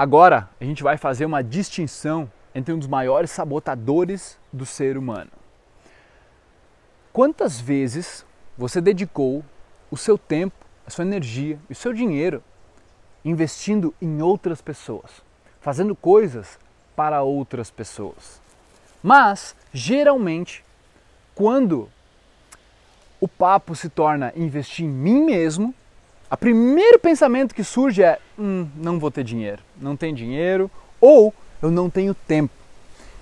Agora a gente vai fazer uma distinção entre um dos maiores sabotadores do ser humano. Quantas vezes você dedicou o seu tempo, a sua energia e o seu dinheiro investindo em outras pessoas, fazendo coisas para outras pessoas? Mas, geralmente, quando o papo se torna investir em mim mesmo, o primeiro pensamento que surge é: hum, não vou ter dinheiro, não tem dinheiro, ou eu não tenho tempo.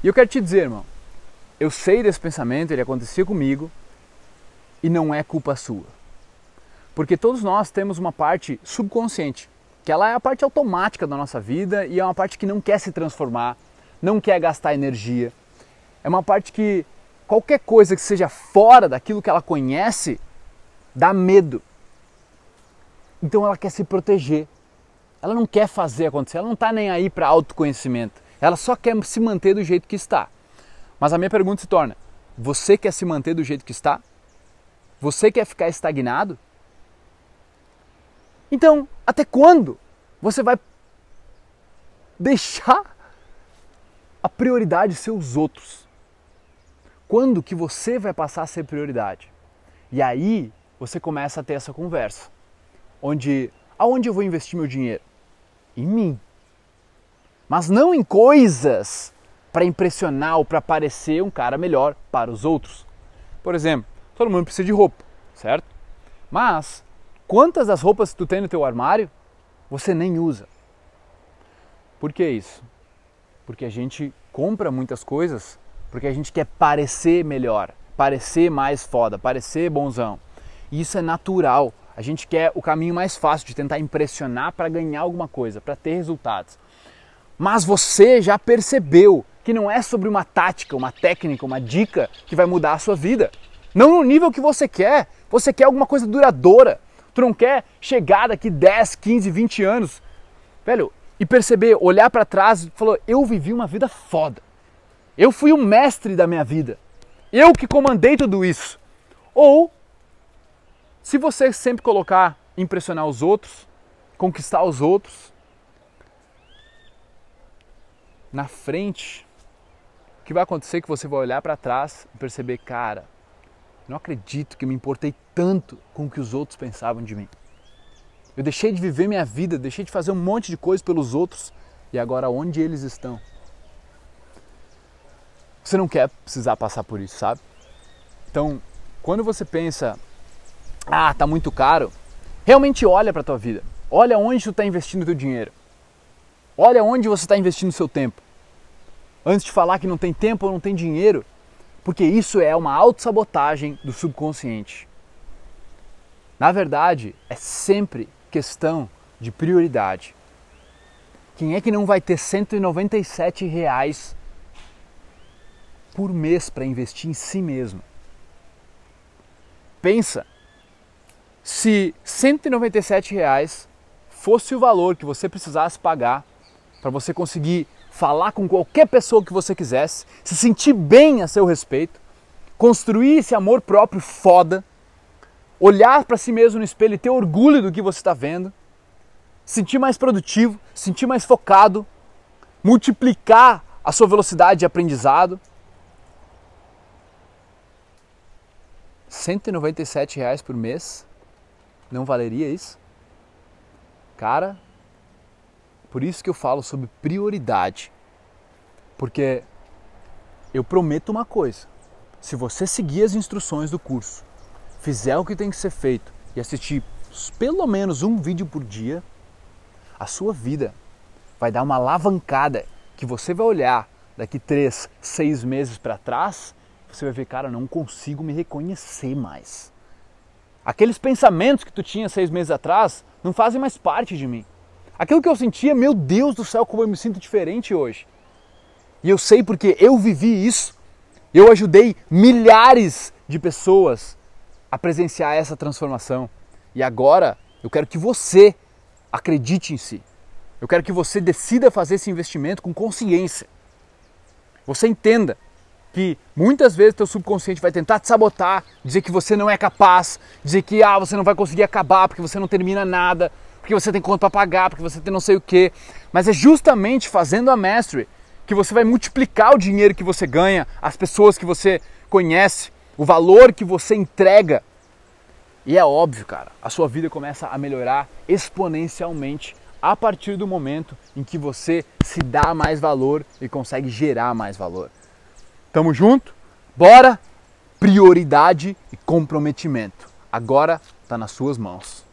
E eu quero te dizer, irmão, eu sei desse pensamento, ele acontecia comigo e não é culpa sua. Porque todos nós temos uma parte subconsciente, que ela é a parte automática da nossa vida e é uma parte que não quer se transformar, não quer gastar energia. É uma parte que qualquer coisa que seja fora daquilo que ela conhece dá medo. Então ela quer se proteger. Ela não quer fazer acontecer, ela não está nem aí para autoconhecimento. Ela só quer se manter do jeito que está. Mas a minha pergunta se torna: você quer se manter do jeito que está? Você quer ficar estagnado? Então, até quando você vai deixar a prioridade ser os outros? Quando que você vai passar a ser prioridade? E aí você começa a ter essa conversa, onde aonde eu vou investir meu dinheiro? Em mim mas não em coisas para impressionar ou para parecer um cara melhor para os outros. Por exemplo, todo mundo precisa de roupa, certo? Mas quantas das roupas que tu tem no teu armário você nem usa? Por que isso? Porque a gente compra muitas coisas porque a gente quer parecer melhor, parecer mais foda, parecer bonzão. E isso é natural. A gente quer o caminho mais fácil de tentar impressionar para ganhar alguma coisa, para ter resultados. Mas você já percebeu que não é sobre uma tática, uma técnica, uma dica que vai mudar a sua vida. Não no nível que você quer. Você quer alguma coisa duradoura. Tu não quer chegar daqui 10, 15, 20 anos, velho, e perceber, olhar para trás e falar: eu vivi uma vida foda. Eu fui o mestre da minha vida. Eu que comandei tudo isso. Ou, se você sempre colocar impressionar os outros, conquistar os outros, na frente, o que vai acontecer é que você vai olhar para trás e perceber, cara, não acredito que me importei tanto com o que os outros pensavam de mim. Eu deixei de viver minha vida, deixei de fazer um monte de coisa pelos outros e agora onde eles estão? Você não quer precisar passar por isso, sabe? Então, quando você pensa, ah, tá muito caro, realmente olha para tua vida. Olha onde tu está investindo teu dinheiro. Olha onde você está investindo seu tempo. Antes de falar que não tem tempo ou não tem dinheiro, porque isso é uma autossabotagem do subconsciente. Na verdade, é sempre questão de prioridade. Quem é que não vai ter 197 reais por mês para investir em si mesmo? Pensa, se 197 reais fosse o valor que você precisasse pagar para você conseguir falar com qualquer pessoa que você quisesse, se sentir bem a seu respeito, construir esse amor próprio foda, olhar para si mesmo no espelho e ter orgulho do que você está vendo, sentir mais produtivo, sentir mais focado, multiplicar a sua velocidade de aprendizado. 197 reais por mês? Não valeria isso? Cara, por isso que eu falo sobre prioridade. Porque eu prometo uma coisa: se você seguir as instruções do curso, fizer o que tem que ser feito e assistir pelo menos um vídeo por dia, a sua vida vai dar uma alavancada que você vai olhar daqui três, seis meses para trás, você vai ver, cara, não consigo me reconhecer mais. Aqueles pensamentos que tu tinha seis meses atrás não fazem mais parte de mim. Aquilo que eu sentia, meu Deus do céu, como eu me sinto diferente hoje. E eu sei porque eu vivi isso. Eu ajudei milhares de pessoas a presenciar essa transformação. E agora eu quero que você acredite em si. Eu quero que você decida fazer esse investimento com consciência. Você entenda que muitas vezes teu subconsciente vai tentar te sabotar, dizer que você não é capaz, dizer que ah, você não vai conseguir acabar porque você não termina nada, porque você tem conta para pagar, porque você tem não sei o que. Mas é justamente fazendo a mastery que você vai multiplicar o dinheiro que você ganha, as pessoas que você conhece, o valor que você entrega. E é óbvio, cara, a sua vida começa a melhorar exponencialmente a partir do momento em que você se dá mais valor e consegue gerar mais valor. Tamo junto? Bora! Prioridade e comprometimento. Agora está nas suas mãos.